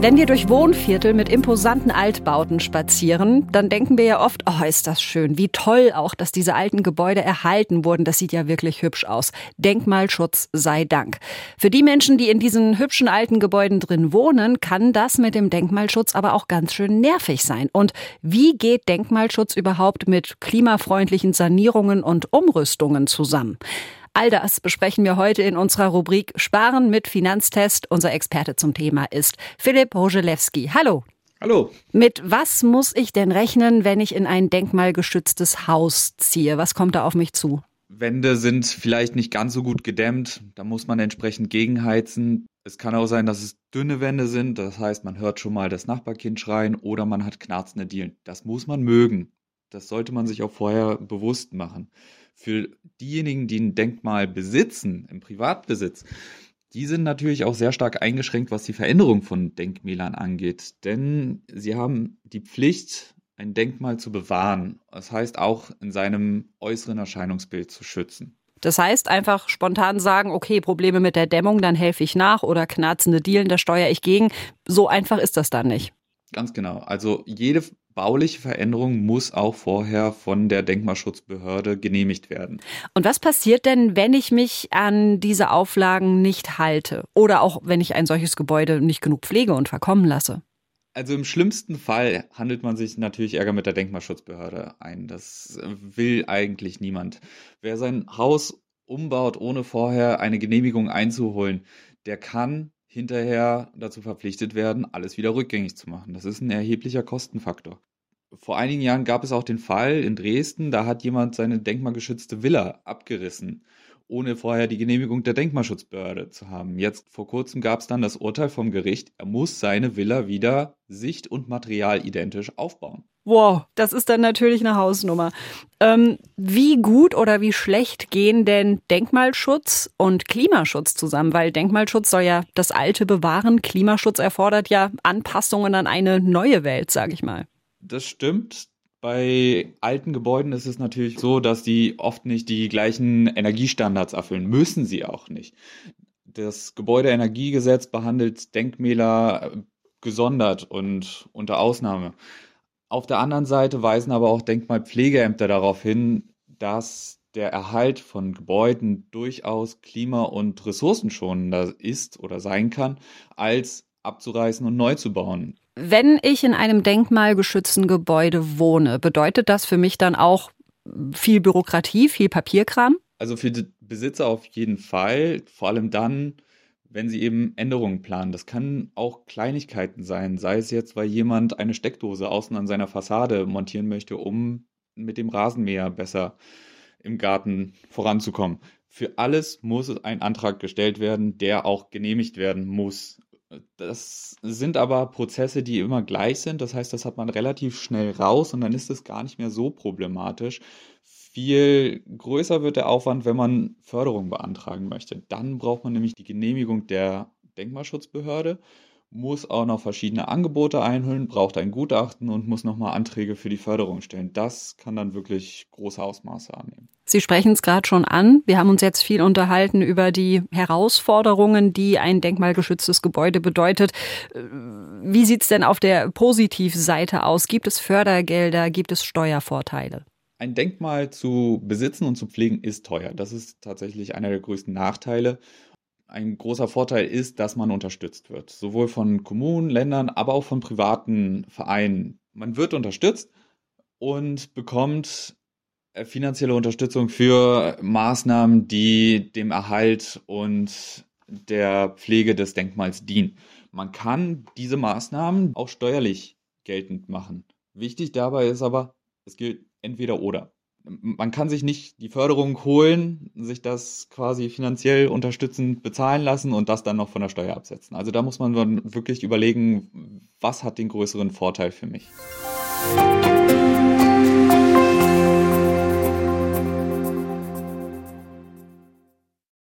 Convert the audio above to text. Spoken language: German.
Wenn wir durch Wohnviertel mit imposanten Altbauten spazieren, dann denken wir ja oft, oh, ist das schön, wie toll auch, dass diese alten Gebäude erhalten wurden. Das sieht ja wirklich hübsch aus. Denkmalschutz sei Dank. Für die Menschen, die in diesen hübschen alten Gebäuden drin wohnen, kann das mit dem Denkmalschutz aber auch ganz schön nervig sein. Und wie geht Denkmalschutz überhaupt mit klimafreundlichen Sanierungen und Umrüstungen zusammen? All das besprechen wir heute in unserer Rubrik Sparen mit Finanztest. Unser Experte zum Thema ist Philipp Rogelewski. Hallo. Hallo. Mit was muss ich denn rechnen, wenn ich in ein denkmalgeschütztes Haus ziehe? Was kommt da auf mich zu? Wände sind vielleicht nicht ganz so gut gedämmt, da muss man entsprechend gegenheizen. Es kann auch sein, dass es dünne Wände sind, das heißt, man hört schon mal das Nachbarkind schreien oder man hat knarzende Dielen. Das muss man mögen. Das sollte man sich auch vorher bewusst machen für diejenigen, die ein Denkmal besitzen, im Privatbesitz, die sind natürlich auch sehr stark eingeschränkt, was die Veränderung von Denkmälern angeht. Denn sie haben die Pflicht, ein Denkmal zu bewahren. Das heißt auch in seinem äußeren Erscheinungsbild zu schützen. Das heißt einfach spontan sagen, okay, Probleme mit der Dämmung, dann helfe ich nach oder knarzende Dielen, da steuere ich gegen. So einfach ist das dann nicht. Ganz genau. Also jede bauliche Veränderung muss auch vorher von der Denkmalschutzbehörde genehmigt werden. Und was passiert denn, wenn ich mich an diese Auflagen nicht halte? Oder auch wenn ich ein solches Gebäude nicht genug pflege und verkommen lasse? Also im schlimmsten Fall handelt man sich natürlich Ärger mit der Denkmalschutzbehörde ein. Das will eigentlich niemand. Wer sein Haus umbaut, ohne vorher eine Genehmigung einzuholen, der kann hinterher dazu verpflichtet werden, alles wieder rückgängig zu machen. Das ist ein erheblicher Kostenfaktor vor einigen Jahren gab es auch den Fall in Dresden, da hat jemand seine denkmalgeschützte Villa abgerissen, ohne vorher die Genehmigung der Denkmalschutzbehörde zu haben. Jetzt vor kurzem gab es dann das Urteil vom Gericht, er muss seine Villa wieder sicht- und materialidentisch aufbauen. Wow, das ist dann natürlich eine Hausnummer. Ähm, wie gut oder wie schlecht gehen denn Denkmalschutz und Klimaschutz zusammen? Weil Denkmalschutz soll ja das Alte bewahren, Klimaschutz erfordert ja Anpassungen an eine neue Welt, sage ich mal. Das stimmt. Bei alten Gebäuden ist es natürlich so, dass die oft nicht die gleichen Energiestandards erfüllen. Müssen sie auch nicht. Das Gebäudeenergiegesetz behandelt Denkmäler äh, gesondert und unter Ausnahme. Auf der anderen Seite weisen aber auch Denkmalpflegeämter darauf hin, dass der Erhalt von Gebäuden durchaus klima- und ressourcenschonender ist oder sein kann, als abzureißen und neu zu bauen. Wenn ich in einem denkmalgeschützten Gebäude wohne, bedeutet das für mich dann auch viel Bürokratie, viel Papierkram? Also für die Besitzer auf jeden Fall, vor allem dann, wenn sie eben Änderungen planen. Das kann auch Kleinigkeiten sein, sei es jetzt, weil jemand eine Steckdose außen an seiner Fassade montieren möchte, um mit dem Rasenmäher besser im Garten voranzukommen. Für alles muss ein Antrag gestellt werden, der auch genehmigt werden muss. Das sind aber Prozesse, die immer gleich sind. Das heißt, das hat man relativ schnell raus und dann ist es gar nicht mehr so problematisch. Viel größer wird der Aufwand, wenn man Förderung beantragen möchte. Dann braucht man nämlich die Genehmigung der Denkmalschutzbehörde muss auch noch verschiedene Angebote einholen, braucht ein Gutachten und muss nochmal Anträge für die Förderung stellen. Das kann dann wirklich große Ausmaße annehmen. Sie sprechen es gerade schon an. Wir haben uns jetzt viel unterhalten über die Herausforderungen, die ein denkmalgeschütztes Gebäude bedeutet. Wie sieht es denn auf der Positivseite aus? Gibt es Fördergelder? Gibt es Steuervorteile? Ein Denkmal zu besitzen und zu pflegen ist teuer. Das ist tatsächlich einer der größten Nachteile ein großer Vorteil ist, dass man unterstützt wird. Sowohl von Kommunen, Ländern, aber auch von privaten Vereinen. Man wird unterstützt und bekommt äh, finanzielle Unterstützung für Maßnahmen, die dem Erhalt und der Pflege des Denkmals dienen. Man kann diese Maßnahmen auch steuerlich geltend machen. Wichtig dabei ist aber, es gilt entweder oder man kann sich nicht die Förderung holen, sich das quasi finanziell unterstützend bezahlen lassen und das dann noch von der Steuer absetzen. Also da muss man wirklich überlegen, was hat den größeren Vorteil für mich.